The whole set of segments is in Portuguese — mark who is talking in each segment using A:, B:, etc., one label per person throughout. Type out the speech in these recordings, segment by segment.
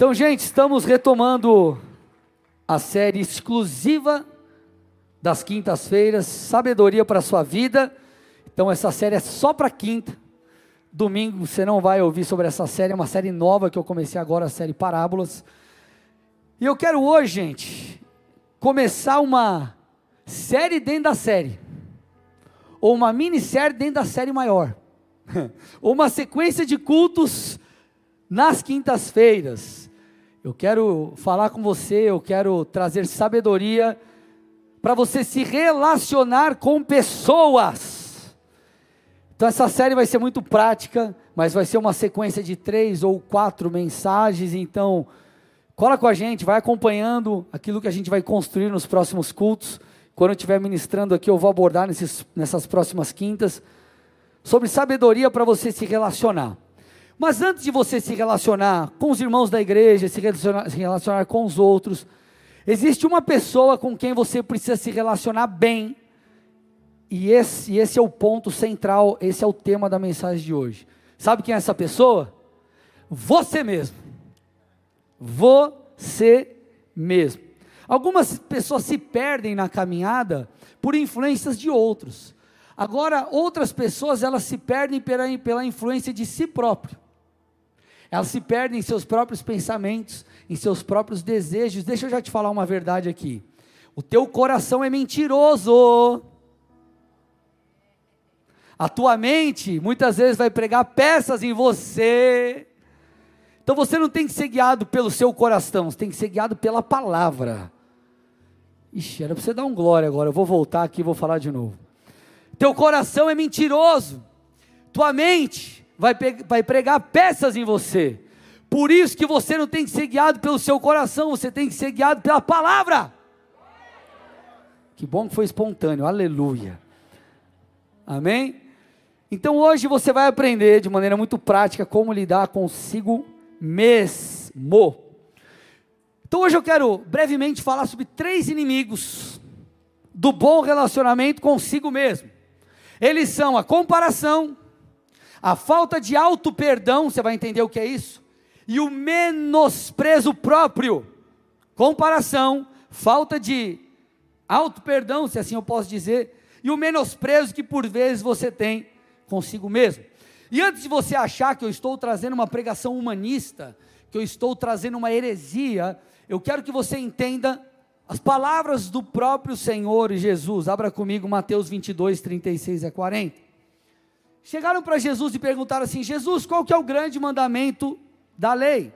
A: Então, gente, estamos retomando a série exclusiva das quintas-feiras, Sabedoria para a sua vida. Então, essa série é só para quinta. Domingo você não vai ouvir sobre essa série, é uma série nova que eu comecei agora, a série Parábolas. E eu quero hoje, gente, começar uma série dentro da série, ou uma minissérie dentro da série maior, ou uma sequência de cultos nas quintas-feiras. Eu quero falar com você, eu quero trazer sabedoria para você se relacionar com pessoas. Então essa série vai ser muito prática, mas vai ser uma sequência de três ou quatro mensagens. Então, cola com a gente, vai acompanhando aquilo que a gente vai construir nos próximos cultos. Quando eu estiver ministrando aqui, eu vou abordar nesses, nessas próximas quintas sobre sabedoria para você se relacionar. Mas antes de você se relacionar com os irmãos da igreja, se relacionar, se relacionar com os outros, existe uma pessoa com quem você precisa se relacionar bem. E esse, esse é o ponto central, esse é o tema da mensagem de hoje. Sabe quem é essa pessoa? Você mesmo. Você mesmo. Algumas pessoas se perdem na caminhada por influências de outros. Agora, outras pessoas, elas se perdem pela, pela influência de si próprio. Elas se perdem em seus próprios pensamentos, em seus próprios desejos. Deixa eu já te falar uma verdade aqui. O teu coração é mentiroso. A tua mente muitas vezes vai pregar peças em você. Então você não tem que ser guiado pelo seu coração, você tem que ser guiado pela palavra. Ixi, era para você dar um glória agora. Eu vou voltar aqui e vou falar de novo. Teu coração é mentiroso. Tua mente vai, vai pregar peças em você. Por isso que você não tem que ser guiado pelo seu coração, você tem que ser guiado pela palavra. Que bom que foi espontâneo, aleluia. Amém? Então hoje você vai aprender de maneira muito prática como lidar consigo mesmo. Então hoje eu quero brevemente falar sobre três inimigos do bom relacionamento consigo mesmo. Eles são a comparação, a falta de auto-perdão, você vai entender o que é isso? E o menosprezo próprio. Comparação, falta de auto-perdão, se assim eu posso dizer, e o menosprezo que por vezes você tem consigo mesmo. E antes de você achar que eu estou trazendo uma pregação humanista, que eu estou trazendo uma heresia, eu quero que você entenda as palavras do próprio Senhor Jesus. Abra comigo Mateus 22, 36 a 40. Chegaram para Jesus e perguntaram assim: Jesus, qual que é o grande mandamento da lei?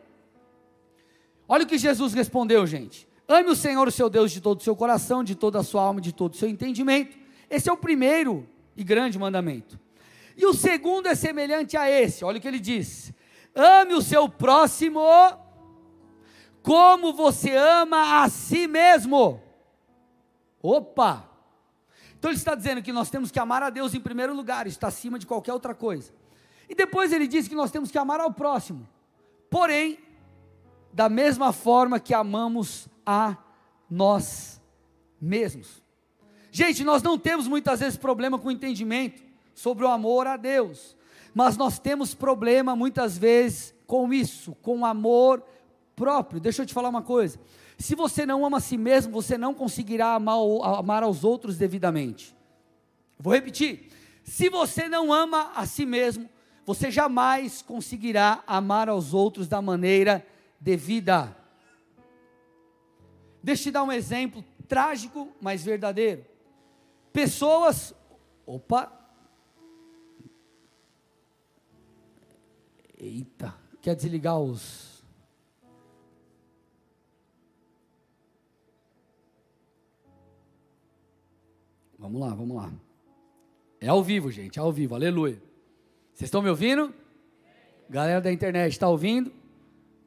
A: Olha o que Jesus respondeu, gente. Ame o Senhor, o seu Deus, de todo o seu coração, de toda a sua alma, de todo o seu entendimento. Esse é o primeiro e grande mandamento. E o segundo é semelhante a esse. Olha o que ele diz: Ame o seu próximo como você ama a si mesmo. Opa! Então ele está dizendo que nós temos que amar a Deus em primeiro lugar, está acima de qualquer outra coisa. E depois ele diz que nós temos que amar ao próximo. Porém, da mesma forma que amamos a nós mesmos. Gente, nós não temos muitas vezes problema com o entendimento sobre o amor a Deus, mas nós temos problema muitas vezes com isso, com o amor próprio. Deixa eu te falar uma coisa. Se você não ama a si mesmo, você não conseguirá amar, amar aos outros devidamente. Vou repetir. Se você não ama a si mesmo, você jamais conseguirá amar aos outros da maneira devida. Deixa eu te dar um exemplo trágico, mas verdadeiro. Pessoas, opa, eita, quer desligar os Vamos lá, vamos lá. É ao vivo, gente, é ao vivo, aleluia. Vocês estão me ouvindo? Galera da internet, está ouvindo?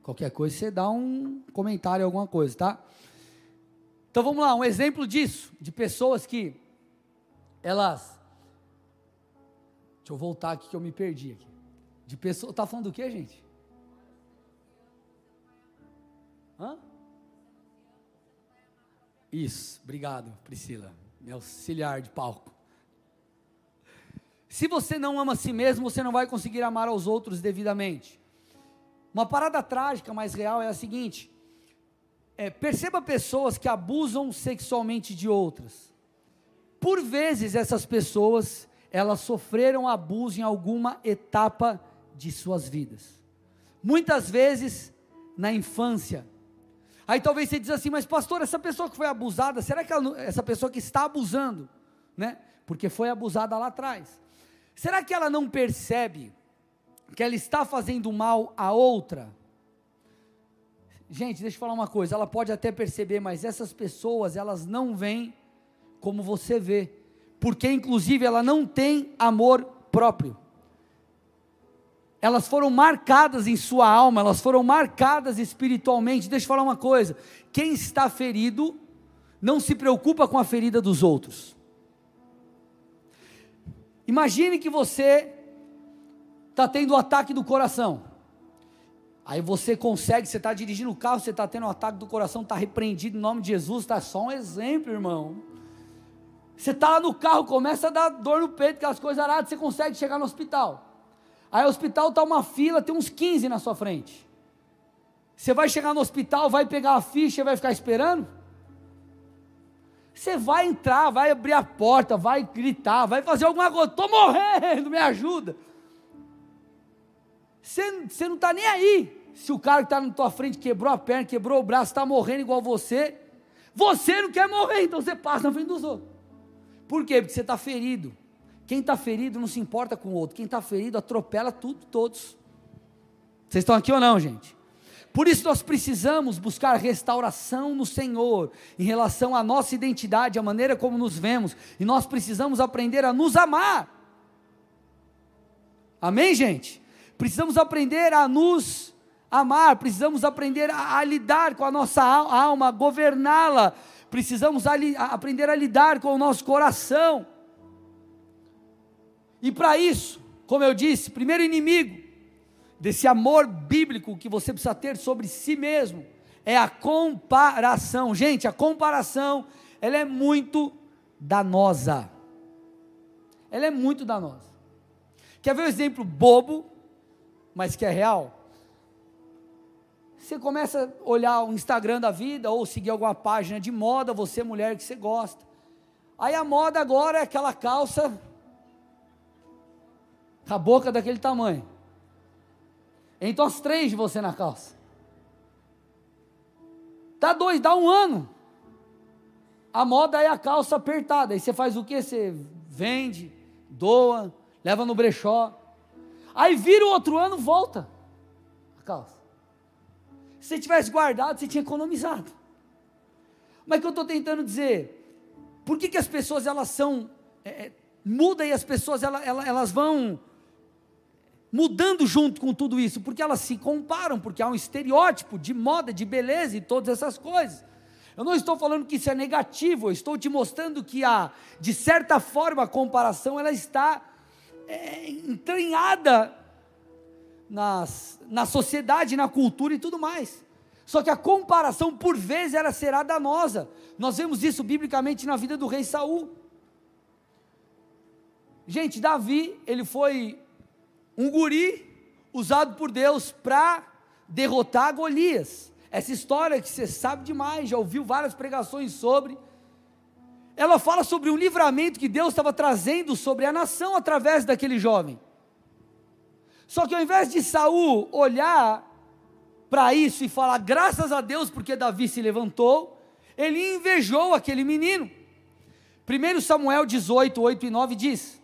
A: Qualquer coisa você dá um comentário, alguma coisa, tá? Então vamos lá, um exemplo disso, de pessoas que elas. Deixa eu voltar aqui que eu me perdi aqui. De pessoas. Tá falando do que, gente? Hã? Isso, obrigado, Priscila meu auxiliar de palco. Se você não ama a si mesmo, você não vai conseguir amar aos outros devidamente. Uma parada trágica, mas real, é a seguinte: é, perceba pessoas que abusam sexualmente de outras. Por vezes essas pessoas, elas sofreram abuso em alguma etapa de suas vidas. Muitas vezes na infância. Aí talvez você diz assim, mas pastor, essa pessoa que foi abusada, será que ela, essa pessoa que está abusando, né? Porque foi abusada lá atrás. Será que ela não percebe que ela está fazendo mal a outra? Gente, deixa eu falar uma coisa, ela pode até perceber, mas essas pessoas, elas não veem como você vê, porque inclusive ela não tem amor próprio. Elas foram marcadas em sua alma, elas foram marcadas espiritualmente. Deixa eu falar uma coisa: quem está ferido não se preocupa com a ferida dos outros. Imagine que você está tendo um ataque do coração. Aí você consegue, você está dirigindo o carro, você está tendo um ataque do coração, está repreendido em nome de Jesus, está só um exemplo, irmão. Você está lá no carro, começa a dar dor no peito, aquelas coisas aradas, você consegue chegar no hospital. Aí o hospital está uma fila, tem uns 15 na sua frente. Você vai chegar no hospital, vai pegar a ficha e vai ficar esperando? Você vai entrar, vai abrir a porta, vai gritar, vai fazer alguma coisa, estou morrendo, me ajuda. Você, não está nem aí se o cara que está na tua frente quebrou a perna, quebrou o braço, está morrendo igual você, você não quer morrer, então você passa na frente dos outros. Por quê? Porque você está ferido. Quem está ferido não se importa com o outro. Quem está ferido atropela tudo, todos. Vocês estão aqui ou não, gente? Por isso nós precisamos buscar restauração no Senhor em relação à nossa identidade, a maneira como nos vemos, e nós precisamos aprender a nos amar. Amém, gente? Precisamos aprender a nos amar, precisamos aprender a, a lidar com a nossa alma, governá-la, precisamos a, a aprender a lidar com o nosso coração. E para isso, como eu disse, primeiro inimigo desse amor bíblico que você precisa ter sobre si mesmo é a comparação. Gente, a comparação, ela é muito danosa. Ela é muito danosa. Quer ver um exemplo bobo, mas que é real? Você começa a olhar o Instagram da vida ou seguir alguma página de moda, você mulher que você gosta. Aí a moda agora é aquela calça com a boca daquele tamanho. Então as três de você na calça. Dá dois, dá um ano. A moda é a calça apertada. Aí você faz o que? Você vende, doa, leva no brechó. Aí vira o outro ano, volta a calça. Se você tivesse guardado, você tinha economizado. Mas o que eu estou tentando dizer? Por que, que as pessoas elas são. É, é, muda e as pessoas elas, elas vão mudando junto com tudo isso? Porque elas se comparam, porque há um estereótipo de moda, de beleza e todas essas coisas. Eu não estou falando que isso é negativo, eu estou te mostrando que a, de certa forma, a comparação ela está é, entranhada nas, na sociedade, na cultura e tudo mais. Só que a comparação, por vezes, ela será danosa. Nós vemos isso biblicamente na vida do rei Saul. Gente, Davi, ele foi um guri usado por Deus para derrotar Golias. Essa história que você sabe demais, já ouviu várias pregações sobre. Ela fala sobre um livramento que Deus estava trazendo sobre a nação através daquele jovem. Só que ao invés de Saul olhar para isso e falar graças a Deus porque Davi se levantou, ele invejou aquele menino. 1 Samuel 18, 8 e 9 diz: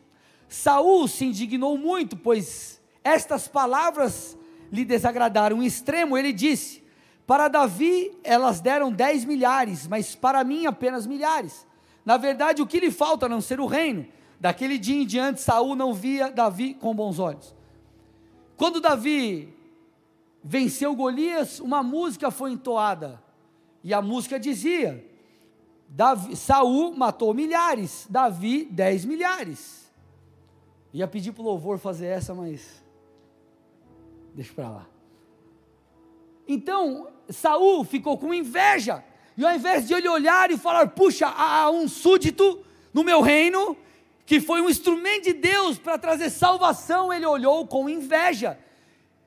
A: Saul se indignou muito, pois estas palavras lhe desagradaram em extremo. Ele disse: Para Davi elas deram dez milhares, mas para mim apenas milhares. Na verdade, o que lhe falta a não ser o reino? Daquele dia em diante, Saul não via Davi com bons olhos. Quando Davi venceu Golias, uma música foi entoada. E a música dizia: Davi, Saul matou milhares, Davi dez milhares. Ia pedir para o louvor fazer essa, mas deixa para lá. Então, Saul ficou com inveja. E ao invés de ele olhar e falar, puxa, há um súdito no meu reino que foi um instrumento de Deus para trazer salvação, ele olhou com inveja.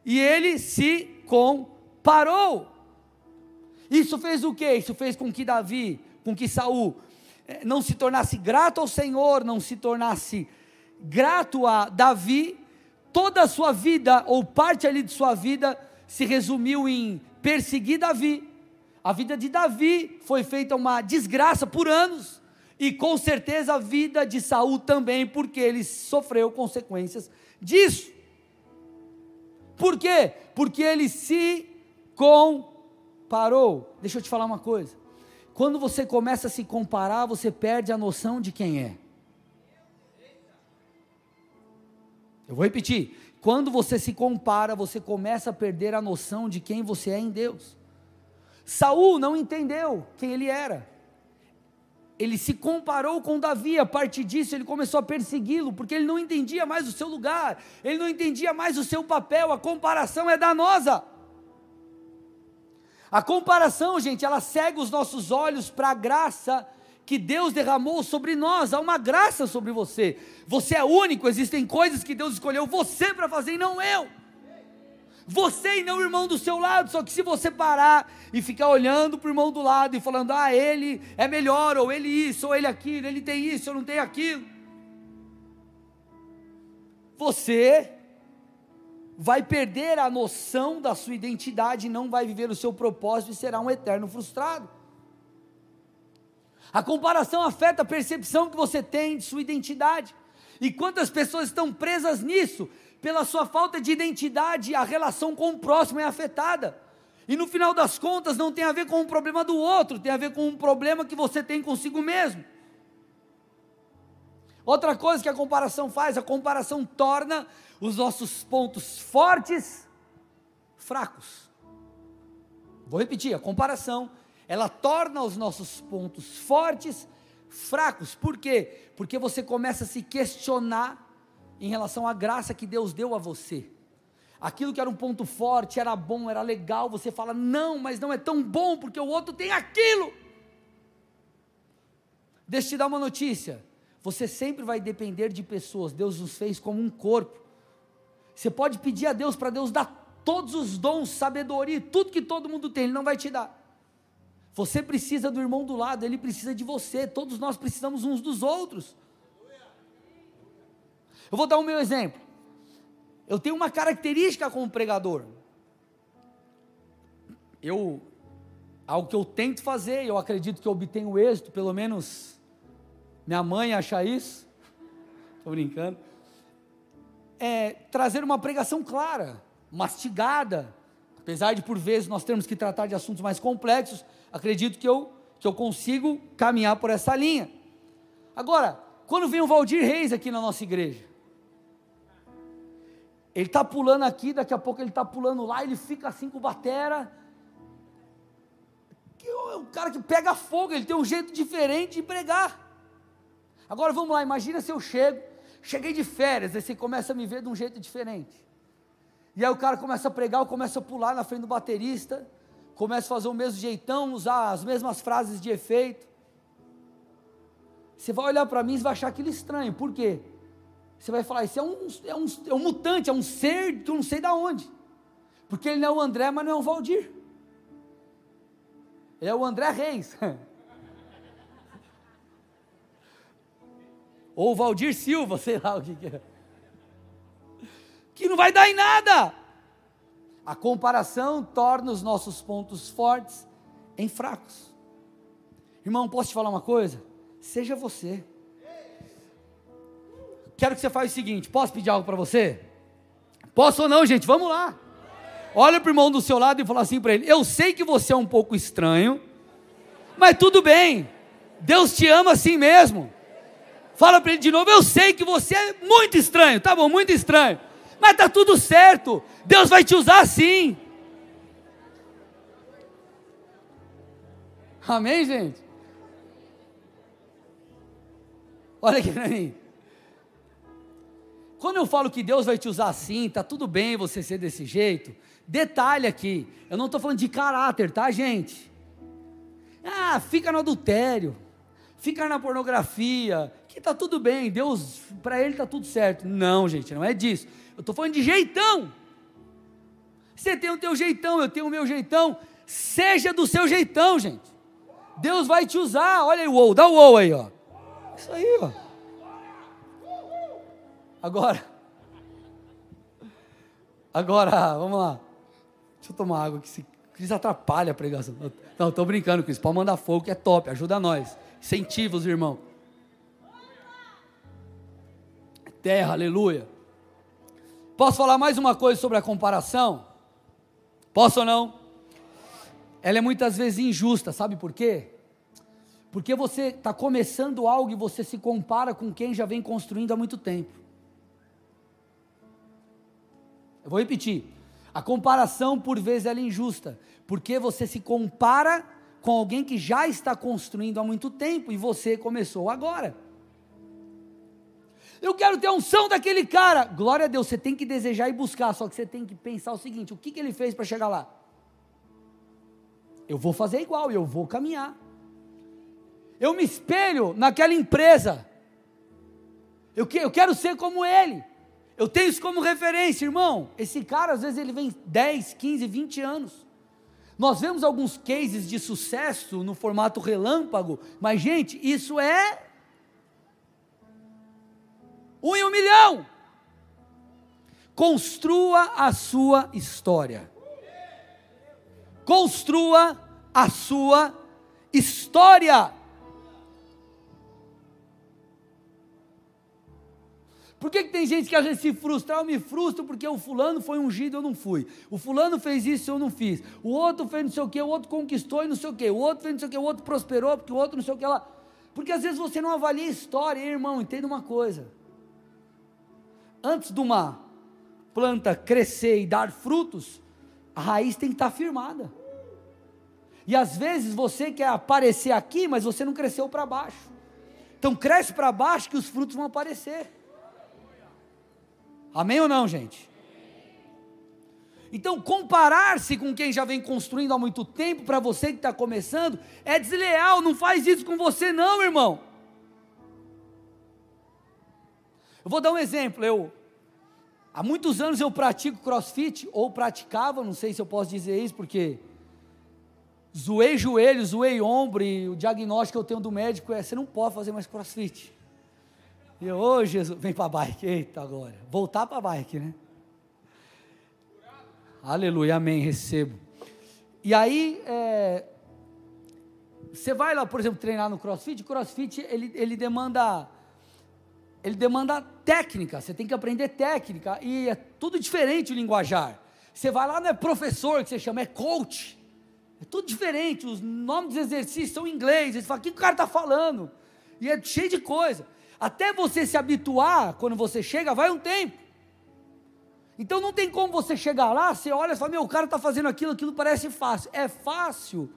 A: E ele se comparou. Isso fez o quê? Isso fez com que Davi, com que Saul eh, não se tornasse grato ao Senhor, não se tornasse grato a Davi. Toda a sua vida, ou parte ali de sua vida, se resumiu em perseguir Davi. A vida de Davi foi feita uma desgraça por anos, e com certeza a vida de Saul também, porque ele sofreu consequências disso. Por quê? Porque ele se comparou. Deixa eu te falar uma coisa. Quando você começa a se comparar, você perde a noção de quem é. Eu vou repetir. Quando você se compara, você começa a perder a noção de quem você é em Deus. Saul não entendeu quem ele era. Ele se comparou com Davi, a partir disso ele começou a persegui-lo, porque ele não entendia mais o seu lugar, ele não entendia mais o seu papel, a comparação é danosa. A comparação, gente, ela cega os nossos olhos para a graça que Deus derramou sobre nós, há uma graça sobre você. Você é único, existem coisas que Deus escolheu você para fazer e não eu. Você e não o irmão do seu lado, só que se você parar e ficar olhando para o irmão do lado e falando, ah, ele é melhor, ou ele isso, ou ele aquilo, ele tem isso, eu não tenho aquilo. Você vai perder a noção da sua identidade, não vai viver o seu propósito e será um eterno frustrado. A comparação afeta a percepção que você tem de sua identidade. E quantas pessoas estão presas nisso? Pela sua falta de identidade, a relação com o próximo é afetada. E no final das contas, não tem a ver com o problema do outro, tem a ver com um problema que você tem consigo mesmo. Outra coisa que a comparação faz, a comparação torna os nossos pontos fortes fracos. Vou repetir, a comparação ela torna os nossos pontos fortes fracos. Por quê? Porque você começa a se questionar em relação à graça que Deus deu a você. Aquilo que era um ponto forte, era bom, era legal, você fala, não, mas não é tão bom porque o outro tem aquilo. Deixa eu te dar uma notícia. Você sempre vai depender de pessoas. Deus nos fez como um corpo. Você pode pedir a Deus para Deus dar todos os dons, sabedoria, tudo que todo mundo tem, Ele não vai te dar. Você precisa do irmão do lado, ele precisa de você, todos nós precisamos uns dos outros. Eu vou dar o meu exemplo. Eu tenho uma característica como pregador. Eu, algo que eu tento fazer, eu acredito que eu obtenho êxito, pelo menos minha mãe acha isso. Estou brincando. É trazer uma pregação clara, mastigada. Apesar de por vezes nós termos que tratar de assuntos mais complexos, acredito que eu, que eu consigo caminhar por essa linha. Agora, quando vem o Valdir Reis aqui na nossa igreja, ele está pulando aqui, daqui a pouco ele está pulando lá, ele fica assim com batera. É um cara que pega fogo, ele tem um jeito diferente de pregar. Agora vamos lá, imagina se eu chego, cheguei de férias, aí você começa a me ver de um jeito diferente. E aí o cara começa a pregar, eu começo a pular na frente do baterista começa a fazer o mesmo jeitão, usar as mesmas frases de efeito. Você vai olhar para mim e vai achar aquilo estranho. Por quê? Você vai falar, isso é um, é um, é um mutante, é um ser que eu não sei de onde. Porque ele não é o André, mas não é o Valdir. Ele é o André Reis. Ou o Valdir Silva, sei lá o que, que é. Que não vai dar em nada. A comparação torna os nossos pontos fortes em fracos. Irmão, posso te falar uma coisa? Seja você. Quero que você faça o seguinte: posso pedir algo para você? Posso ou não, gente? Vamos lá. Olha para o irmão do seu lado e fala assim para ele: Eu sei que você é um pouco estranho, mas tudo bem. Deus te ama assim mesmo. Fala para ele de novo: Eu sei que você é muito estranho, tá bom? Muito estranho. Mas está tudo certo. Deus vai te usar assim. Amém, gente? Olha aqui para mim. Quando eu falo que Deus vai te usar assim, tá tudo bem você ser desse jeito. Detalhe aqui, eu não estou falando de caráter, tá, gente? Ah, fica no adultério, fica na pornografia, que tá tudo bem, Deus, para ele tá tudo certo. Não, gente, não é disso. Eu estou falando de jeitão. Você tem o teu jeitão, eu tenho o meu jeitão. Seja do seu jeitão, gente. Deus vai te usar. Olha aí o ou, dá o ou aí, ó. Isso aí, ó. Agora. Agora, vamos lá. Deixa eu tomar água que se atrapalha a pregação. Não, estou brincando, Cris. Pode mandar fogo que é top. Ajuda nós. Incentiva os irmãos. Terra, aleluia. Posso falar mais uma coisa sobre a comparação? Posso ou não? Ela é muitas vezes injusta, sabe por quê? Porque você está começando algo e você se compara com quem já vem construindo há muito tempo. Eu vou repetir. A comparação por vezes é injusta, porque você se compara com alguém que já está construindo há muito tempo e você começou agora. Eu quero ter a unção daquele cara. Glória a Deus, você tem que desejar e buscar, só que você tem que pensar o seguinte: o que, que ele fez para chegar lá? Eu vou fazer igual, eu vou caminhar. Eu me espelho naquela empresa. Eu, que, eu quero ser como ele. Eu tenho isso como referência, irmão. Esse cara, às vezes, ele vem 10, 15, 20 anos. Nós vemos alguns cases de sucesso no formato relâmpago, mas, gente, isso é um em um milhão. Construa a sua história. Construa a sua história. Por que, que tem gente que às vezes se frustra? Ah, eu me frustro porque o fulano foi ungido eu não fui. O fulano fez isso eu não fiz. O outro fez não sei o que, o outro conquistou e não sei o que. O outro fez não sei o que, o outro prosperou porque o outro não sei o que lá. Porque às vezes você não avalia a história, hein, irmão, entenda uma coisa antes de uma planta crescer e dar frutos, a raiz tem que estar firmada. E às vezes você quer aparecer aqui, mas você não cresceu para baixo. Então cresce para baixo que os frutos vão aparecer. Amém ou não, gente? Então, comparar-se com quem já vem construindo há muito tempo, para você que está começando, é desleal. Não faz isso com você, não, irmão. Eu vou dar um exemplo. Eu há muitos anos eu pratico CrossFit ou praticava, não sei se eu posso dizer isso porque zoei joelho, zoei ombro e o diagnóstico que eu tenho do médico é você não pode fazer mais CrossFit. E eu, ô oh, Jesus, vem para a bike, eita agora, voltar para a bike, né? Aleluia, amém, recebo. E aí, é, você vai lá, por exemplo, treinar no CrossFit, CrossFit ele, ele demanda ele demanda técnica, você tem que aprender técnica, e é tudo diferente o linguajar. Você vai lá, não é professor que você chama, é coach. É tudo diferente, os nomes dos exercícios são em inglês, você fala, o que o cara está falando? E é cheio de coisa. Até você se habituar, quando você chega, vai um tempo. Então não tem como você chegar lá, você olha e fala, meu, o cara está fazendo aquilo, aquilo parece fácil. É fácil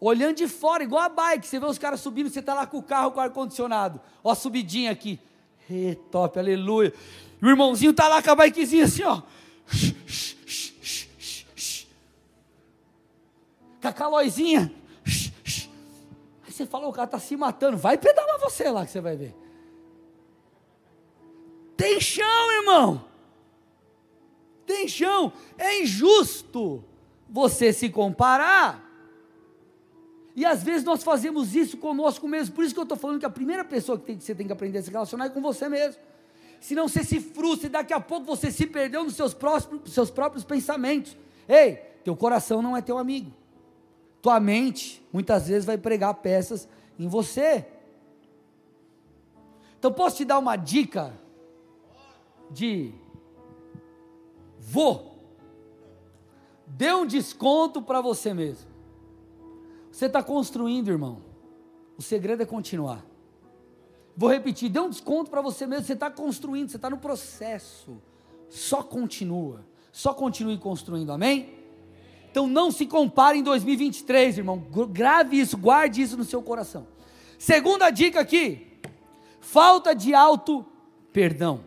A: olhando de fora, igual a bike, você vê os caras subindo, você está lá com o carro com ar-condicionado, ó a subidinha aqui, e, top, aleluia, e o irmãozinho está lá com a bikezinha assim, ó, com a calóizinha, aí você fala, o cara está se matando, vai pedalar você lá que você vai ver, tem chão irmão, tem chão, é injusto você se comparar, e às vezes nós fazemos isso conosco mesmo. Por isso que eu estou falando que a primeira pessoa que, tem, que você tem que aprender a se relacionar é com você mesmo. Senão você se frustra e daqui a pouco você se perdeu nos seus, seus próprios pensamentos. Ei, teu coração não é teu amigo. Tua mente muitas vezes vai pregar peças em você. Então posso te dar uma dica de vou. Dê um desconto para você mesmo. Você está construindo, irmão. O segredo é continuar. Vou repetir, dê um desconto para você mesmo. Você está construindo, você está no processo. Só continua. Só continue construindo, amém? Então não se compare em 2023, irmão. Grave isso, guarde isso no seu coração. Segunda dica aqui: falta de auto perdão.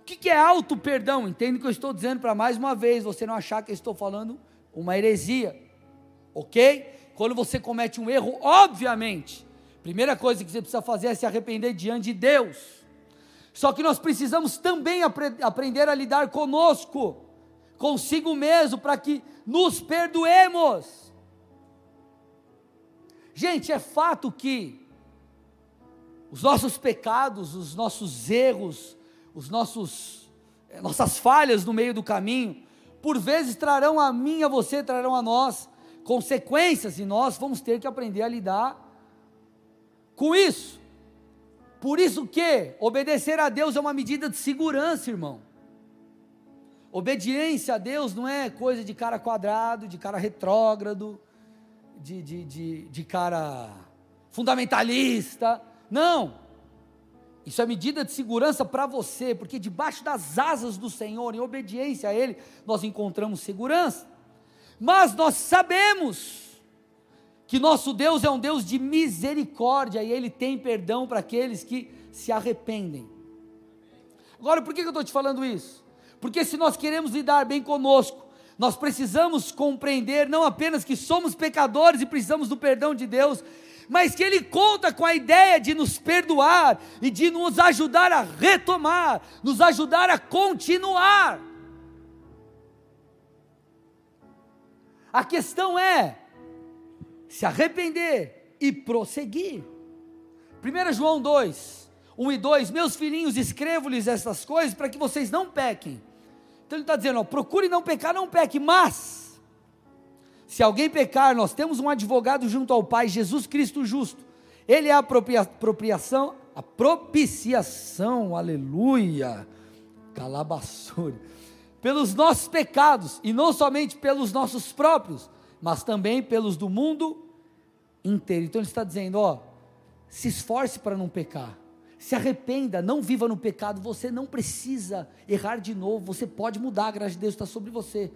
A: O que é auto perdão? Entende que eu estou dizendo para mais uma vez, você não achar que eu estou falando uma heresia, ok? Quando você comete um erro, obviamente, primeira coisa que você precisa fazer é se arrepender diante de Deus. Só que nós precisamos também apre aprender a lidar conosco. consigo mesmo para que nos perdoemos. Gente, é fato que os nossos pecados, os nossos erros, os nossos eh, nossas falhas no meio do caminho, por vezes trarão a mim, a você, trarão a nós consequências e nós vamos ter que aprender a lidar com isso. Por isso que obedecer a Deus é uma medida de segurança, irmão. Obediência a Deus não é coisa de cara quadrado, de cara retrógrado, de, de, de, de cara fundamentalista. Não. Isso é medida de segurança para você, porque debaixo das asas do Senhor, em obediência a Ele, nós encontramos segurança. Mas nós sabemos que nosso Deus é um Deus de misericórdia e Ele tem perdão para aqueles que se arrependem. Agora, por que eu estou te falando isso? Porque se nós queremos lidar bem conosco, nós precisamos compreender não apenas que somos pecadores e precisamos do perdão de Deus, mas que Ele conta com a ideia de nos perdoar e de nos ajudar a retomar, nos ajudar a continuar. A questão é, se arrepender e prosseguir. 1 João 2, 1 e 2: Meus filhinhos, escrevo-lhes essas coisas para que vocês não pequem. Então ele está dizendo: ó, procure não pecar, não peque, mas, se alguém pecar, nós temos um advogado junto ao Pai, Jesus Cristo justo. Ele é a apropriação, a propiciação, aleluia, calabaçure, pelos nossos pecados, e não somente pelos nossos próprios, mas também pelos do mundo inteiro. Então ele está dizendo: ó, se esforce para não pecar, se arrependa, não viva no pecado, você não precisa errar de novo, você pode mudar, a graça de Deus está sobre você.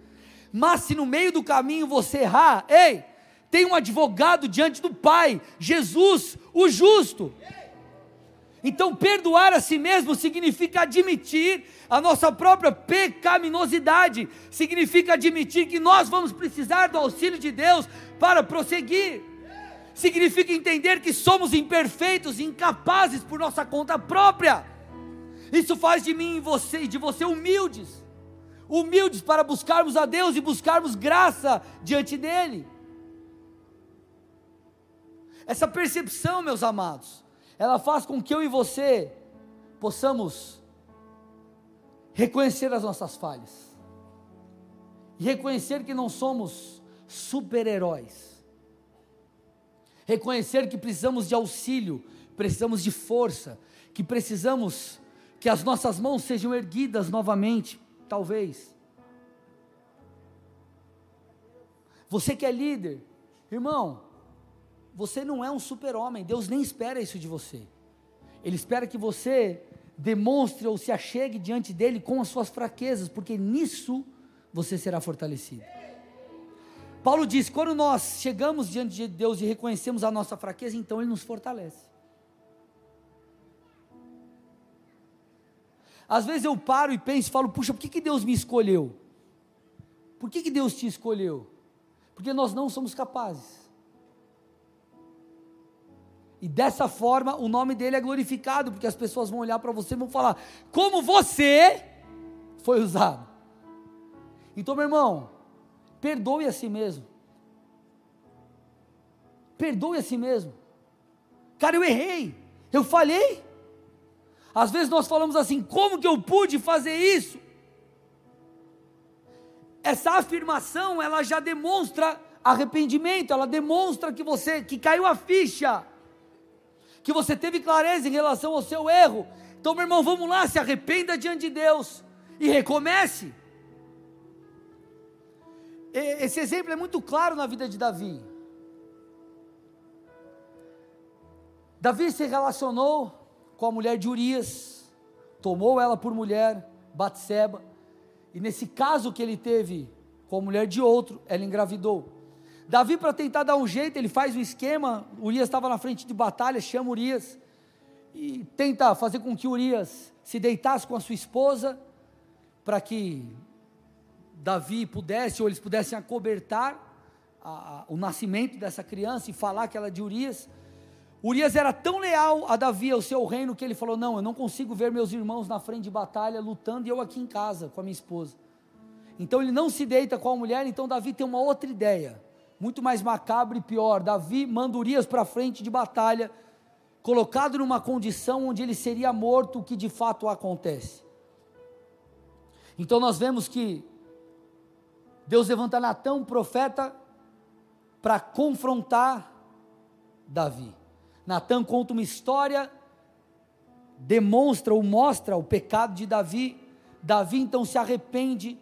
A: Mas se no meio do caminho você errar, ei, tem um advogado diante do Pai, Jesus, o justo. Então, perdoar a si mesmo significa admitir a nossa própria pecaminosidade, significa admitir que nós vamos precisar do auxílio de Deus para prosseguir, significa entender que somos imperfeitos, incapazes por nossa conta própria. Isso faz de mim e você, de você humildes, humildes para buscarmos a Deus e buscarmos graça diante dEle. Essa percepção, meus amados, ela faz com que eu e você possamos reconhecer as nossas falhas reconhecer que não somos super-heróis, reconhecer que precisamos de auxílio, precisamos de força, que precisamos que as nossas mãos sejam erguidas novamente, talvez. Você que é líder, irmão, você não é um super-homem, Deus nem espera isso de você. Ele espera que você demonstre ou se achegue diante dele com as suas fraquezas, porque nisso você será fortalecido. Paulo diz: quando nós chegamos diante de Deus e reconhecemos a nossa fraqueza, então Ele nos fortalece. Às vezes eu paro e penso e falo: puxa, por que, que Deus me escolheu? Por que, que Deus te escolheu? Porque nós não somos capazes. E dessa forma o nome dele é glorificado, porque as pessoas vão olhar para você e vão falar: como você foi usado. Então, meu irmão, perdoe a si mesmo. Perdoe a si mesmo. Cara, eu errei, eu falhei. Às vezes nós falamos assim: como que eu pude fazer isso? Essa afirmação, ela já demonstra arrependimento, ela demonstra que você, que caiu a ficha que você teve clareza em relação ao seu erro. Então, meu irmão, vamos lá, se arrependa diante de Deus e recomece. Esse exemplo é muito claro na vida de Davi. Davi se relacionou com a mulher de Urias, tomou ela por mulher, Batseba, e nesse caso que ele teve com a mulher de outro, ela engravidou. Davi, para tentar dar um jeito, ele faz um esquema. Urias estava na frente de batalha, chama Urias e tenta fazer com que Urias se deitasse com a sua esposa, para que Davi pudesse, ou eles pudessem acobertar a, a, o nascimento dessa criança e falar que ela é de Urias. Urias era tão leal a Davi, ao seu reino, que ele falou: Não, eu não consigo ver meus irmãos na frente de batalha lutando e eu aqui em casa com a minha esposa. Então ele não se deita com a mulher, então Davi tem uma outra ideia, muito mais macabra e pior. Davi manda Urias para frente de batalha, colocado numa condição onde ele seria morto, o que de fato acontece. Então nós vemos que Deus levanta Natão, profeta, para confrontar Davi. Natan conta uma história, demonstra ou mostra o pecado de Davi. Davi então se arrepende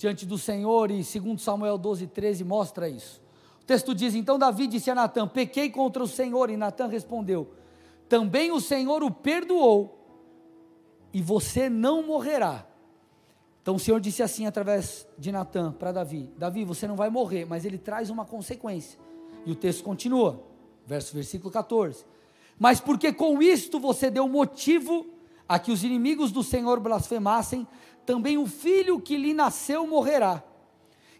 A: diante do Senhor e segundo Samuel 12, 13 mostra isso. O texto diz, então Davi disse a Natan, pequei contra o Senhor, e Natan respondeu, também o Senhor o perdoou, e você não morrerá. Então o Senhor disse assim através de Natan para Davi: Davi, você não vai morrer, mas ele traz uma consequência. E o texto continua, verso versículo 14. Mas porque com isto você deu motivo a que os inimigos do Senhor blasfemassem, também o filho que lhe nasceu morrerá.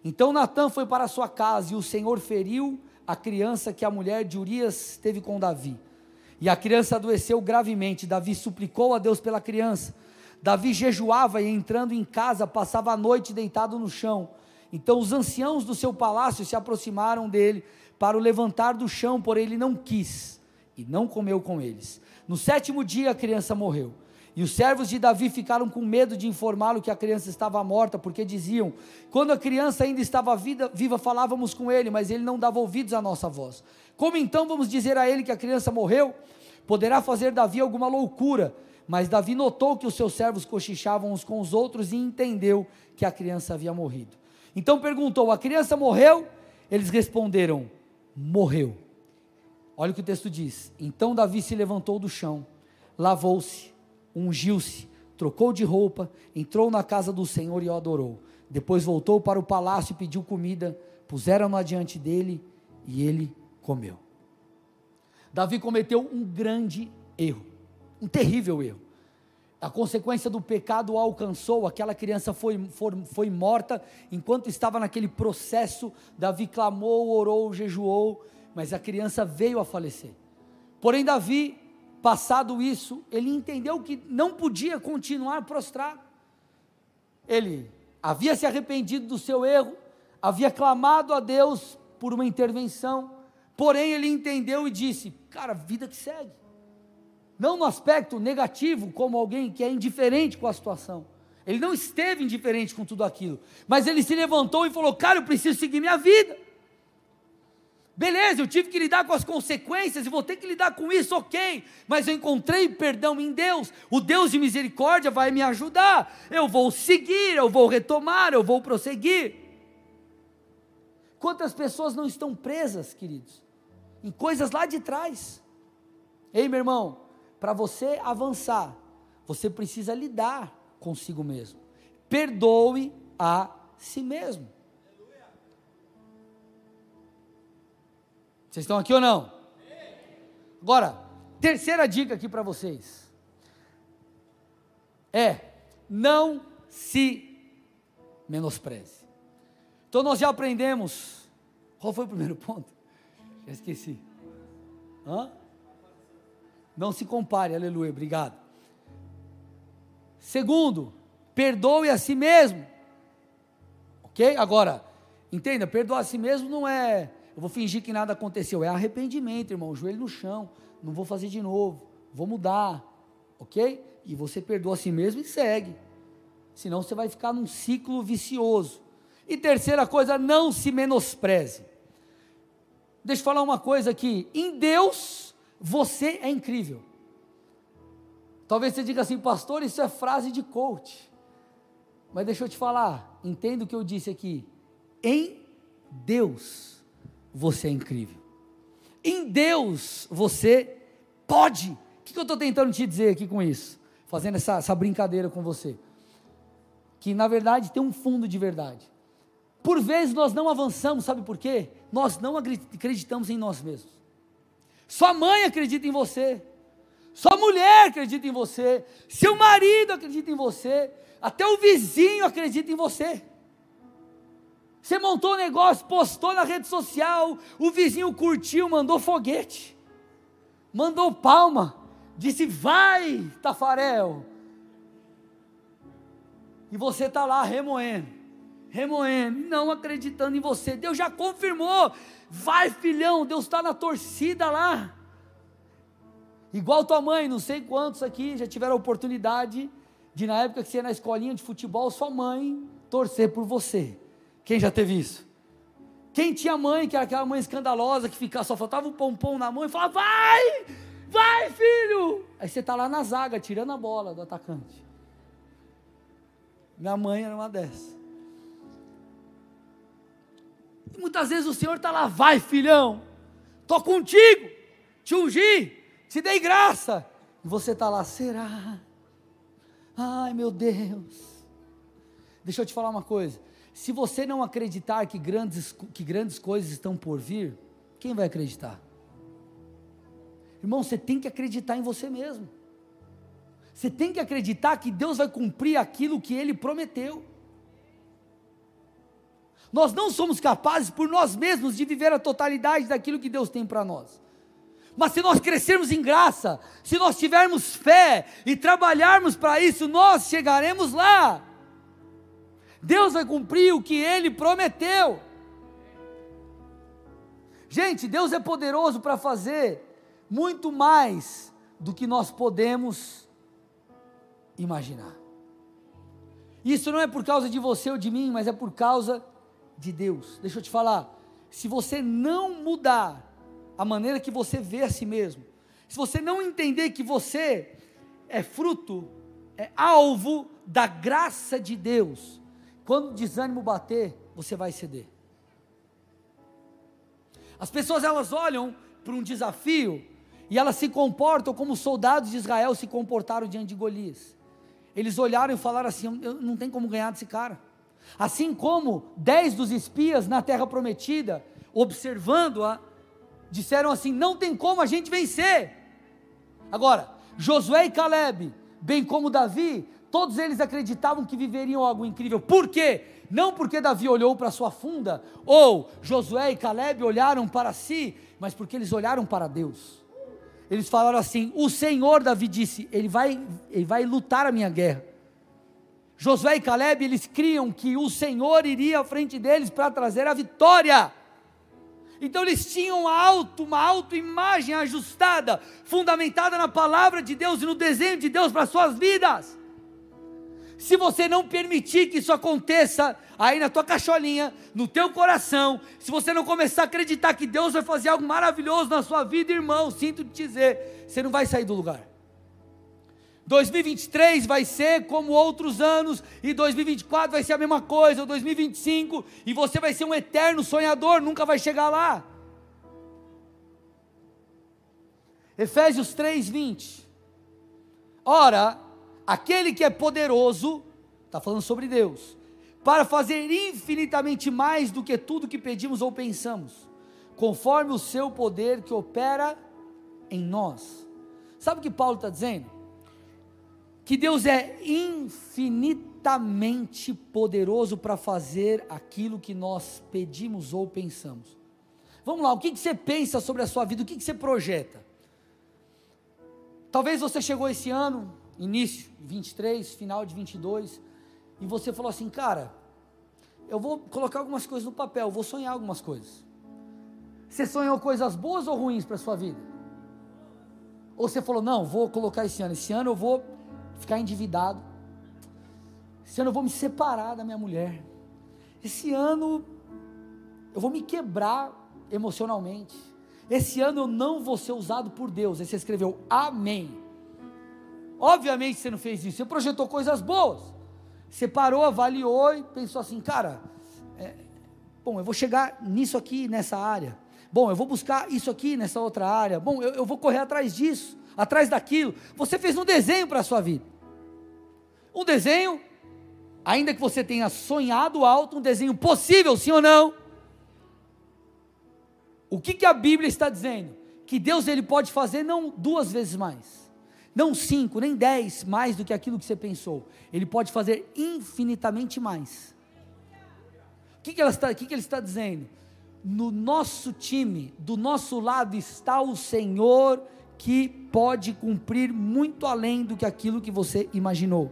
A: Então Natan foi para sua casa e o Senhor feriu a criança que a mulher de Urias teve com Davi. E a criança adoeceu gravemente. Davi suplicou a Deus pela criança. Davi jejuava e entrando em casa passava a noite deitado no chão. Então os anciãos do seu palácio se aproximaram dele para o levantar do chão, porém ele não quis e não comeu com eles. No sétimo dia a criança morreu. E os servos de Davi ficaram com medo de informá-lo que a criança estava morta, porque diziam: quando a criança ainda estava viva, viva, falávamos com ele, mas ele não dava ouvidos à nossa voz. Como então vamos dizer a ele que a criança morreu? Poderá fazer Davi alguma loucura mas Davi notou que os seus servos cochichavam uns com os outros e entendeu que a criança havia morrido. Então perguntou: A criança morreu? Eles responderam: Morreu. Olha o que o texto diz. Então Davi se levantou do chão, lavou-se, ungiu-se, trocou de roupa, entrou na casa do Senhor e o adorou. Depois voltou para o palácio e pediu comida, puseram-no adiante dele e ele comeu. Davi cometeu um grande erro um terrível erro. A consequência do pecado o alcançou, aquela criança foi, foi, foi morta, enquanto estava naquele processo, Davi clamou, orou, jejuou, mas a criança veio a falecer. Porém, Davi, passado isso, ele entendeu que não podia continuar prostrado. Ele havia se arrependido do seu erro, havia clamado a Deus por uma intervenção, porém ele entendeu e disse: Cara, vida que segue não no aspecto negativo, como alguém que é indiferente com a situação. Ele não esteve indiferente com tudo aquilo, mas ele se levantou e falou: Cara, eu preciso seguir minha vida. Beleza, eu tive que lidar com as consequências e vou ter que lidar com isso, ok, mas eu encontrei perdão em Deus, o Deus de misericórdia vai me ajudar, eu vou seguir, eu vou retomar, eu vou prosseguir. Quantas pessoas não estão presas, queridos, em coisas lá de trás? Ei, meu irmão, para você avançar, você precisa lidar consigo mesmo. Perdoe a si mesmo. Vocês estão aqui ou não? Agora, terceira dica aqui para vocês. É, não se menospreze. Então nós já aprendemos. Qual foi o primeiro ponto? Já esqueci. Hã? Não se compare, aleluia, obrigado. Segundo, perdoe a si mesmo. Ok? Agora, entenda, perdoar a si mesmo não é, eu vou fingir que nada aconteceu, é arrependimento, irmão, joelho no chão, não vou fazer de novo, vou mudar, ok? E você perdoa a si mesmo e segue, senão você vai ficar num ciclo vicioso. E terceira coisa, não se menospreze. Deixa eu falar uma coisa aqui, em Deus, você é incrível. Talvez você diga assim, pastor, isso é frase de coach. Mas deixa eu te falar, entenda o que eu disse aqui. Em Deus, você é incrível. Em Deus, você pode. O que eu estou tentando te dizer aqui com isso? Fazendo essa, essa brincadeira com você. Que na verdade tem um fundo de verdade. Por vezes nós não avançamos, sabe por quê? Nós não acreditamos em nós mesmos. Sua mãe acredita em você. Sua mulher acredita em você. Seu marido acredita em você. Até o vizinho acredita em você. Você montou um negócio, postou na rede social, o vizinho curtiu, mandou foguete, mandou palma, disse: Vai, Tafarel. E você está lá remoendo, remoendo, não acreditando em você. Deus já confirmou. Vai, filhão, Deus está na torcida lá. Igual tua mãe, não sei quantos aqui já tiveram a oportunidade de, na época que você ia na escolinha de futebol, sua mãe torcer por você. Quem já teve isso? Quem tinha mãe, que era aquela mãe escandalosa, que ficava, só faltava um pompom na mão e falava, vai, vai filho. Aí você está lá na zaga, tirando a bola do atacante. Minha mãe era uma dessas. E muitas vezes o Senhor está lá, vai filhão, estou contigo, te ungi, te dei graça. E você está lá, será? Ai meu Deus. Deixa eu te falar uma coisa. Se você não acreditar que grandes, que grandes coisas estão por vir, quem vai acreditar? Irmão, você tem que acreditar em você mesmo. Você tem que acreditar que Deus vai cumprir aquilo que Ele prometeu. Nós não somos capazes por nós mesmos de viver a totalidade daquilo que Deus tem para nós. Mas se nós crescermos em graça, se nós tivermos fé e trabalharmos para isso, nós chegaremos lá. Deus vai cumprir o que ele prometeu. Gente, Deus é poderoso para fazer muito mais do que nós podemos imaginar. Isso não é por causa de você ou de mim, mas é por causa de Deus. Deixa eu te falar, se você não mudar a maneira que você vê a si mesmo, se você não entender que você é fruto, é alvo da graça de Deus, quando o desânimo bater, você vai ceder. As pessoas elas olham para um desafio e elas se comportam como os soldados de Israel se comportaram diante de Golias. Eles olharam e falaram assim: não tem como ganhar desse cara. Assim como dez dos espias na terra prometida, observando-a, disseram assim: não tem como a gente vencer. Agora, Josué e Caleb, bem como Davi, Todos eles acreditavam que viveriam algo incrível. Por quê? Não porque Davi olhou para sua funda, ou Josué e Caleb olharam para si, mas porque eles olharam para Deus. Eles falaram assim: O Senhor, Davi disse, ele vai, ele vai lutar a minha guerra. Josué e Caleb, eles criam que o Senhor iria à frente deles para trazer a vitória. Então eles tinham auto, uma autoimagem ajustada, fundamentada na palavra de Deus e no desenho de Deus para suas vidas. Se você não permitir que isso aconteça aí na tua cacholinha, no teu coração, se você não começar a acreditar que Deus vai fazer algo maravilhoso na sua vida, irmão, sinto te dizer, você não vai sair do lugar. 2023 vai ser como outros anos, e 2024 vai ser a mesma coisa, ou 2025, e você vai ser um eterno sonhador, nunca vai chegar lá. Efésios 3, 20. Ora, aquele que é poderoso, está falando sobre Deus, para fazer infinitamente mais do que tudo que pedimos ou pensamos, conforme o seu poder que opera em nós. Sabe o que Paulo está dizendo? Que Deus é infinitamente poderoso para fazer aquilo que nós pedimos ou pensamos. Vamos lá, o que, que você pensa sobre a sua vida? O que, que você projeta? Talvez você chegou esse ano início de 23, final de 22, e você falou assim, cara, eu vou colocar algumas coisas no papel, vou sonhar algumas coisas. Você sonhou coisas boas ou ruins para sua vida? Ou você falou, não, vou colocar esse ano, esse ano eu vou ficar endividado, esse ano eu vou me separar da minha mulher, esse ano eu vou me quebrar emocionalmente, esse ano eu não vou ser usado por Deus. Aí você escreveu, Amém. Obviamente você não fez isso, você projetou coisas boas. Você parou, avaliou e pensou assim, cara, é, bom, eu vou chegar nisso aqui, nessa área. Bom, eu vou buscar isso aqui nessa outra área. Bom, eu, eu vou correr atrás disso, atrás daquilo. Você fez um desenho para a sua vida. Um desenho, ainda que você tenha sonhado alto, um desenho possível, sim ou não? O que, que a Bíblia está dizendo? Que Deus ele pode fazer não duas vezes mais não cinco, nem dez mais do que aquilo que você pensou. Ele pode fazer infinitamente mais. O que, que, ela está, o que, que ele está dizendo? No nosso time, do nosso lado está o Senhor que pode cumprir muito além do que aquilo que você imaginou.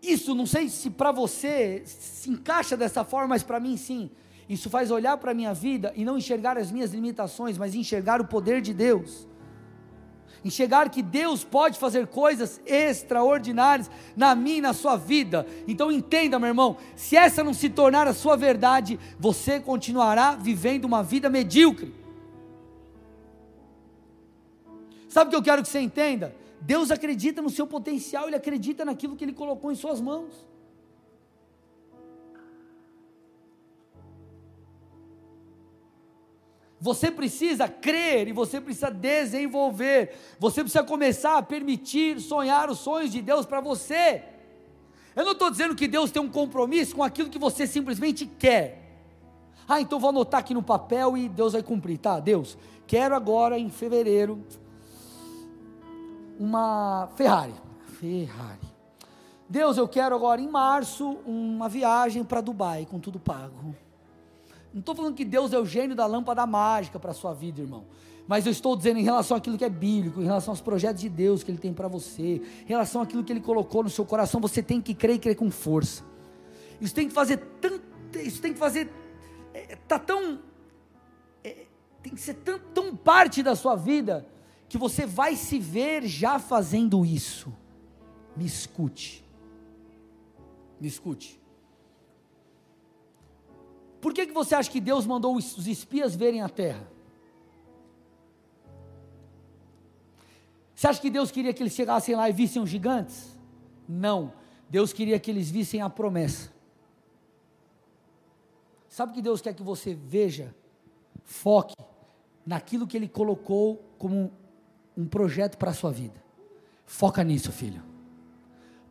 A: Isso, não sei se para você se encaixa dessa forma, mas para mim sim. Isso faz olhar para a minha vida e não enxergar as minhas limitações, mas enxergar o poder de Deus. Enxergar que Deus pode fazer coisas extraordinárias na minha e na sua vida. Então entenda, meu irmão, se essa não se tornar a sua verdade, você continuará vivendo uma vida medíocre. Sabe o que eu quero que você entenda? Deus acredita no seu potencial, Ele acredita naquilo que Ele colocou em suas mãos. Você precisa crer e você precisa desenvolver. Você precisa começar a permitir sonhar os sonhos de Deus para você. Eu não estou dizendo que Deus tem um compromisso com aquilo que você simplesmente quer. Ah, então vou anotar aqui no papel e Deus vai cumprir, tá? Deus, quero agora em fevereiro uma Ferrari. Ferrari. Deus, eu quero agora em março uma viagem para Dubai com tudo pago. Não estou falando que Deus é o gênio da lâmpada mágica para a sua vida, irmão. Mas eu estou dizendo em relação àquilo que é bíblico, em relação aos projetos de Deus que Ele tem para você, em relação àquilo que Ele colocou no seu coração, você tem que crer e crer com força. Isso tem que fazer tanto, isso tem que fazer, é, tão, é, tem que ser tão, tão parte da sua vida, que você vai se ver já fazendo isso. Me escute. Me escute. Por que, que você acha que Deus mandou os espias verem a terra? Você acha que Deus queria que eles chegassem lá e vissem os gigantes? Não. Deus queria que eles vissem a promessa. Sabe o que Deus quer que você veja? Foque naquilo que Ele colocou como um projeto para a sua vida. Foca nisso, filho.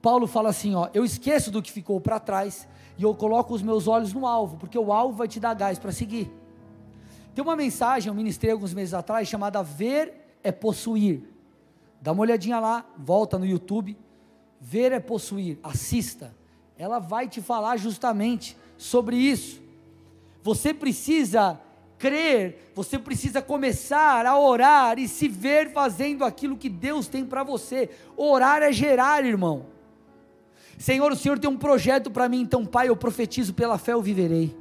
A: Paulo fala assim, ó, eu esqueço do que ficou para trás e eu coloco os meus olhos no alvo, porque o alvo vai te dar gás para seguir. Tem uma mensagem, eu ministrei alguns meses atrás, chamada Ver é Possuir. Dá uma olhadinha lá, volta no YouTube. Ver é possuir, assista. Ela vai te falar justamente sobre isso. Você precisa crer, você precisa começar a orar e se ver fazendo aquilo que Deus tem para você. Orar é gerar, irmão. Senhor, o Senhor tem um projeto para mim, então, Pai, eu profetizo pela fé, eu viverei.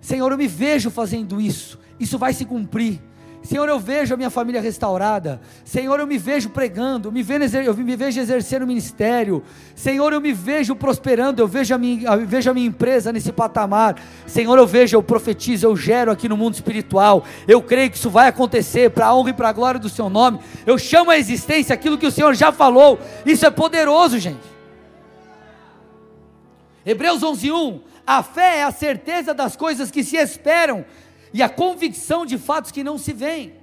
A: Senhor, eu me vejo fazendo isso, isso vai se cumprir. Senhor, eu vejo a minha família restaurada. Senhor, eu me vejo pregando, eu me vejo, exercendo o ministério. Senhor, eu me vejo prosperando, eu vejo a, minha, eu vejo a minha empresa nesse patamar. Senhor, eu vejo, eu profetizo, eu gero aqui no mundo espiritual. Eu creio que isso vai acontecer para a honra e para a glória do Seu nome. Eu chamo a existência aquilo que o Senhor já falou. Isso é poderoso, gente. Hebreus 11:1 A fé é a certeza das coisas que se esperam e a convicção de fatos que não se veem.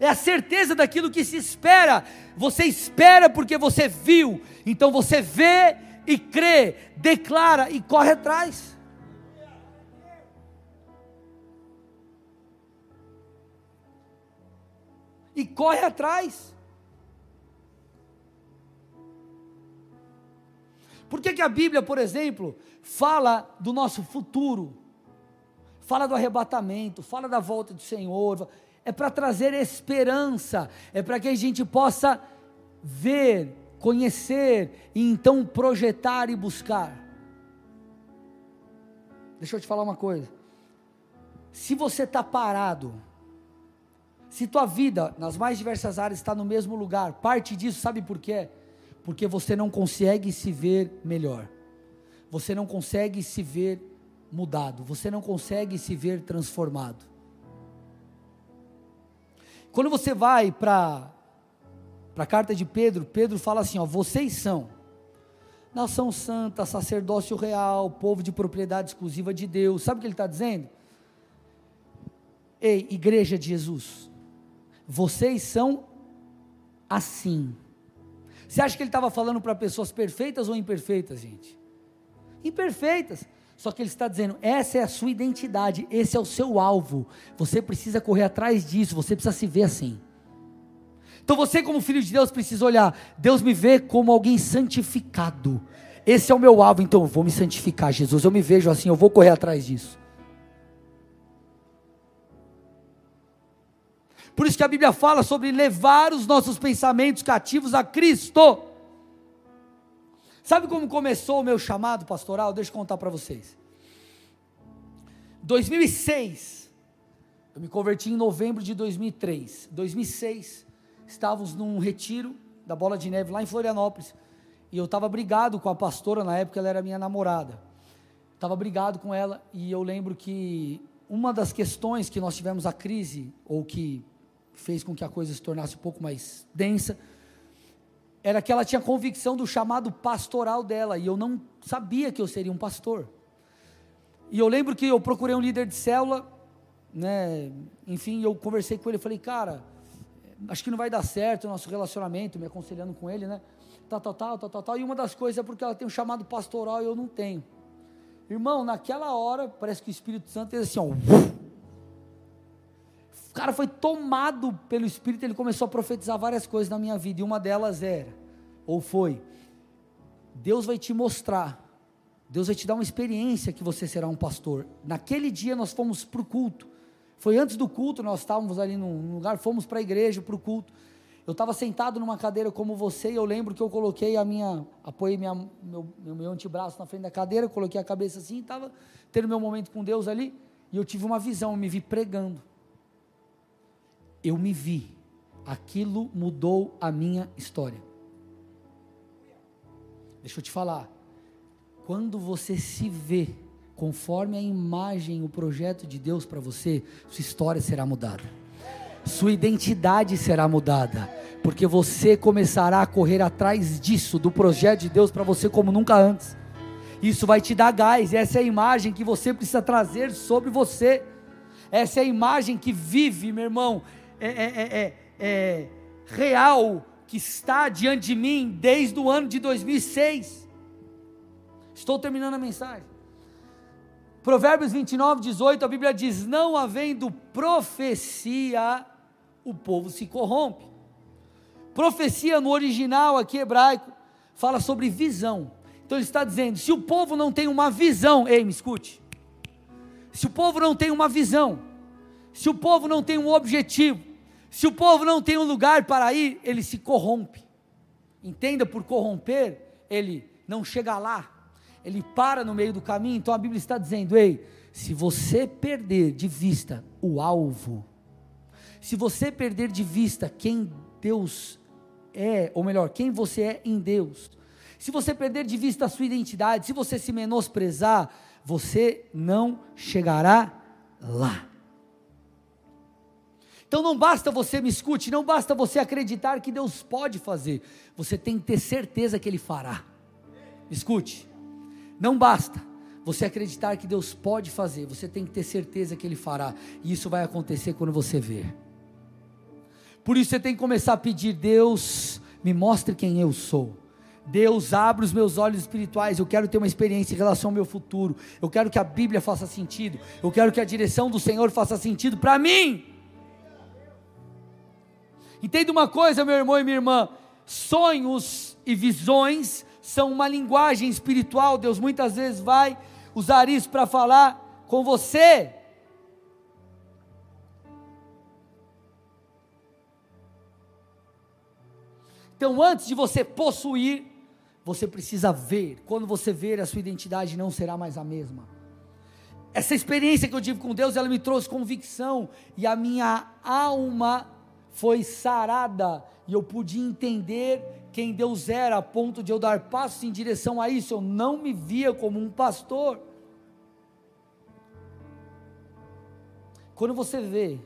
A: É a certeza daquilo que se espera. Você espera porque você viu, então você vê e crê, declara e corre atrás. E corre atrás. Por que, que a Bíblia, por exemplo, fala do nosso futuro? fala do arrebatamento, fala da volta do Senhor, é para trazer esperança, é para que a gente possa ver, conhecer e então projetar e buscar. Deixa eu te falar uma coisa. Se você está parado, se tua vida nas mais diversas áreas está no mesmo lugar, parte disso, sabe por quê? Porque você não consegue se ver melhor, você não consegue se ver mudado, você não consegue se ver transformado. Quando você vai para a carta de Pedro, Pedro fala assim: ó, vocês são nação santa, sacerdócio real, povo de propriedade exclusiva de Deus. Sabe o que ele está dizendo? Ei, igreja de Jesus, vocês são assim. Você acha que ele estava falando para pessoas perfeitas ou imperfeitas, gente? Imperfeitas. Só que ele está dizendo: essa é a sua identidade, esse é o seu alvo. Você precisa correr atrás disso, você precisa se ver assim. Então você, como filho de Deus, precisa olhar: Deus me vê como alguém santificado. Esse é o meu alvo, então eu vou me santificar, Jesus. Eu me vejo assim, eu vou correr atrás disso. Por isso que a Bíblia fala sobre levar os nossos pensamentos cativos a Cristo. Sabe como começou o meu chamado pastoral? Deixa eu contar para vocês. 2006, eu me converti em novembro de 2003. 2006, estávamos num retiro da Bola de Neve lá em Florianópolis. E eu estava brigado com a pastora, na época ela era minha namorada. Estava brigado com ela e eu lembro que uma das questões que nós tivemos a crise, ou que fez com que a coisa se tornasse um pouco mais densa, era que ela tinha convicção do chamado pastoral dela, e eu não sabia que eu seria um pastor. E eu lembro que eu procurei um líder de célula, né, enfim, eu conversei com ele, falei, cara, acho que não vai dar certo o nosso relacionamento, me aconselhando com ele, né, tal, tal, tal, tal, tal, e uma das coisas é porque ela tem um chamado pastoral e eu não tenho. Irmão, naquela hora, parece que o Espírito Santo fez assim, ó, cara foi tomado pelo Espírito, ele começou a profetizar várias coisas na minha vida, e uma delas era, ou foi, Deus vai te mostrar, Deus vai te dar uma experiência que você será um pastor. Naquele dia nós fomos para o culto, foi antes do culto, nós estávamos ali num lugar, fomos para a igreja, para o culto. Eu estava sentado numa cadeira como você, e eu lembro que eu coloquei a minha, apoiei minha, meu, meu antebraço na frente da cadeira, coloquei a cabeça assim, estava tendo meu momento com Deus ali, e eu tive uma visão, eu me vi pregando eu me vi. Aquilo mudou a minha história. Deixa eu te falar. Quando você se vê conforme a imagem, o projeto de Deus para você, sua história será mudada. Sua identidade será mudada, porque você começará a correr atrás disso, do projeto de Deus para você como nunca antes. Isso vai te dar gás, essa é a imagem que você precisa trazer sobre você. Essa é a imagem que vive, meu irmão, é é, é, é, é, real que está diante de mim desde o ano de 2006. Estou terminando a mensagem. Provérbios 29, 18, a Bíblia diz: Não havendo profecia, o povo se corrompe. Profecia no original aqui hebraico fala sobre visão. Então ele está dizendo: se o povo não tem uma visão, ei, me escute. Se o povo não tem uma visão, se o povo não tem um objetivo, se o povo não tem um lugar para ir, ele se corrompe. Entenda por corromper, ele não chega lá. Ele para no meio do caminho. Então a Bíblia está dizendo: ei, se você perder de vista o alvo, se você perder de vista quem Deus é, ou melhor, quem você é em Deus, se você perder de vista a sua identidade, se você se menosprezar, você não chegará lá. Então não basta você me escute, não basta você acreditar que Deus pode fazer, você tem que ter certeza que Ele fará. Escute, não basta você acreditar que Deus pode fazer, você tem que ter certeza que Ele fará, e isso vai acontecer quando você ver. Por isso você tem que começar a pedir: Deus, me mostre quem eu sou. Deus, abre os meus olhos espirituais. Eu quero ter uma experiência em relação ao meu futuro. Eu quero que a Bíblia faça sentido. Eu quero que a direção do Senhor faça sentido para mim. Entenda uma coisa, meu irmão e minha irmã: sonhos e visões são uma linguagem espiritual. Deus muitas vezes vai usar isso para falar com você. Então, antes de você possuir, você precisa ver. Quando você ver, a sua identidade não será mais a mesma. Essa experiência que eu tive com Deus, ela me trouxe convicção e a minha alma foi sarada e eu pude entender quem Deus era, a ponto de eu dar passos em direção a isso. Eu não me via como um pastor. Quando você vê,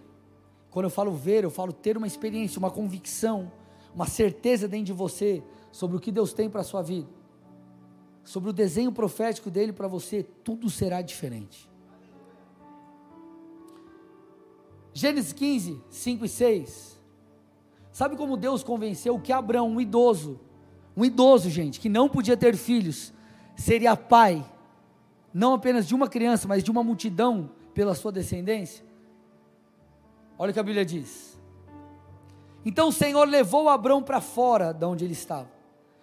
A: quando eu falo ver, eu falo ter uma experiência, uma convicção, uma certeza dentro de você sobre o que Deus tem para a sua vida, sobre o desenho profético dele para você, tudo será diferente. Gênesis 15, 5 e 6. Sabe como Deus convenceu que Abraão, um idoso, um idoso, gente, que não podia ter filhos, seria pai, não apenas de uma criança, mas de uma multidão pela sua descendência? Olha o que a Bíblia diz. Então o Senhor levou Abraão para fora de onde ele estava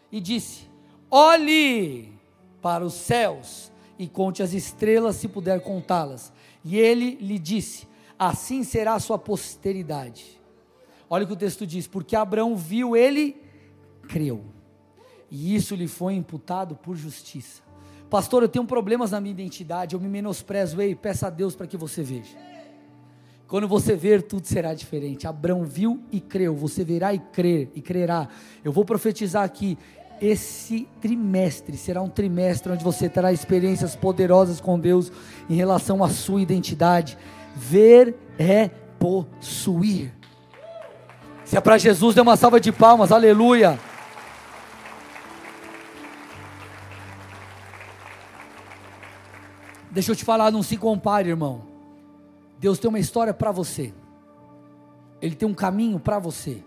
A: e disse: Olhe para os céus e conte as estrelas, se puder contá-las. E ele lhe disse: Assim será a sua posteridade. Olha o que o texto diz: porque Abraão viu, ele creu. e isso lhe foi imputado por justiça. Pastor, eu tenho problemas na minha identidade, eu me menosprezo. Ei, peça a Deus para que você veja. Quando você ver, tudo será diferente. Abraão viu e creu, você verá e crer e crerá. Eu vou profetizar aqui. Esse trimestre será um trimestre onde você terá experiências poderosas com Deus em relação à sua identidade. Ver é possuir. Se é para Jesus, dê uma salva de palmas, aleluia. Deixa eu te falar, não se compare, irmão. Deus tem uma história para você. Ele tem um caminho para você.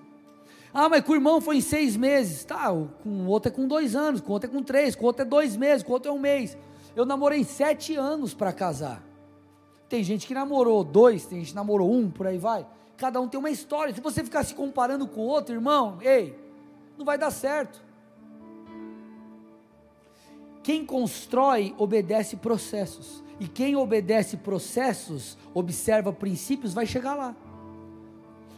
A: Ah, mas com o irmão foi em seis meses. Tá, com o outro é com dois anos, com o outro é com três, com o outro é dois meses, com o outro é um mês. Eu namorei sete anos para casar. Tem gente que namorou dois, tem gente que namorou um, por aí vai. Cada um tem uma história. Se você ficar se comparando com o outro, irmão, ei, não vai dar certo. Quem constrói obedece processos. E quem obedece processos, observa princípios, vai chegar lá.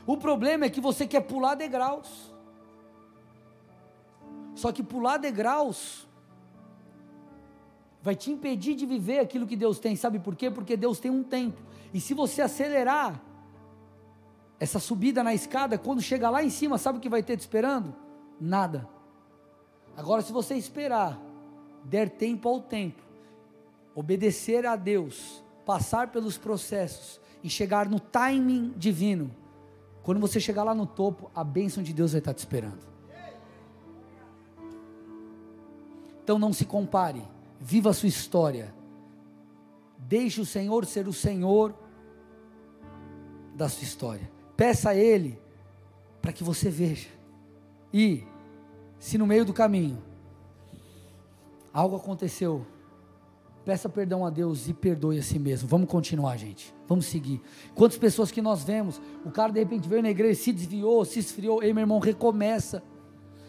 A: O problema é que você quer pular degraus. Só que pular degraus vai te impedir de viver aquilo que Deus tem. Sabe por quê? Porque Deus tem um tempo. E se você acelerar essa subida na escada, quando chegar lá em cima, sabe o que vai ter te esperando? Nada. Agora, se você esperar der tempo ao tempo, obedecer a Deus, passar pelos processos e chegar no timing divino, quando você chegar lá no topo, a bênção de Deus vai estar te esperando. Então não se compare, viva a sua história. Deixe o Senhor ser o Senhor da sua história. Peça a Ele para que você veja. E, se no meio do caminho algo aconteceu, peça perdão a Deus e perdoe a si mesmo. Vamos continuar, gente. Vamos seguir. Quantas pessoas que nós vemos, o cara de repente veio na igreja, se desviou, se esfriou, ei meu irmão, recomeça.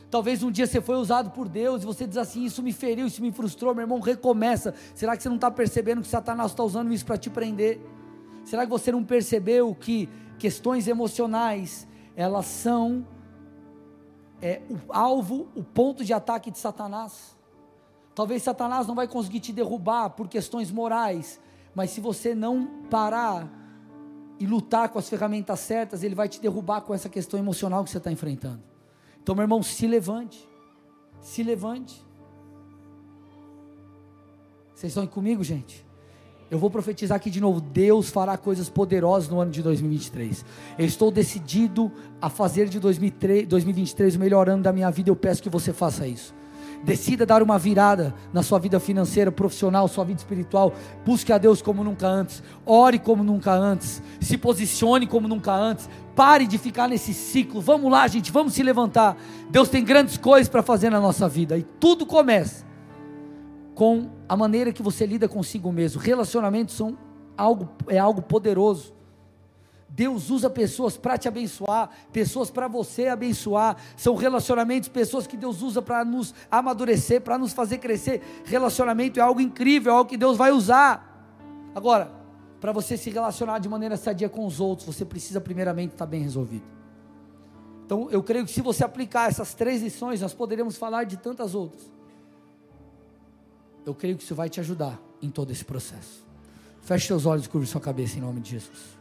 A: Talvez um dia você foi usado por Deus e você diz assim: Isso me feriu, isso me frustrou, meu irmão, recomeça. Será que você não está percebendo que Satanás está usando isso para te prender? Será que você não percebeu que questões emocionais elas são é, o alvo, o ponto de ataque de Satanás? Talvez Satanás não vai conseguir te derrubar por questões morais, mas se você não parar e lutar com as ferramentas certas, ele vai te derrubar com essa questão emocional que você está enfrentando. Então, meu irmão, se levante. Se levante. Vocês estão comigo, gente? Eu vou profetizar aqui de novo: Deus fará coisas poderosas no ano de 2023. Eu estou decidido a fazer de 2023 o melhor ano da minha vida. Eu peço que você faça isso. Decida dar uma virada na sua vida financeira, profissional, sua vida espiritual. Busque a Deus como nunca antes. Ore como nunca antes. Se posicione como nunca antes. Pare de ficar nesse ciclo. Vamos lá, gente, vamos se levantar. Deus tem grandes coisas para fazer na nossa vida e tudo começa com a maneira que você lida consigo mesmo. Relacionamentos são algo é algo poderoso. Deus usa pessoas para te abençoar, pessoas para você abençoar. São relacionamentos, pessoas que Deus usa para nos amadurecer, para nos fazer crescer. Relacionamento é algo incrível, é algo que Deus vai usar. Agora, para você se relacionar de maneira sadia com os outros, você precisa primeiramente estar bem resolvido. Então, eu creio que se você aplicar essas três lições, nós poderemos falar de tantas outras. Eu creio que isso vai te ajudar em todo esse processo. Feche seus olhos e curve sua cabeça em nome de Jesus.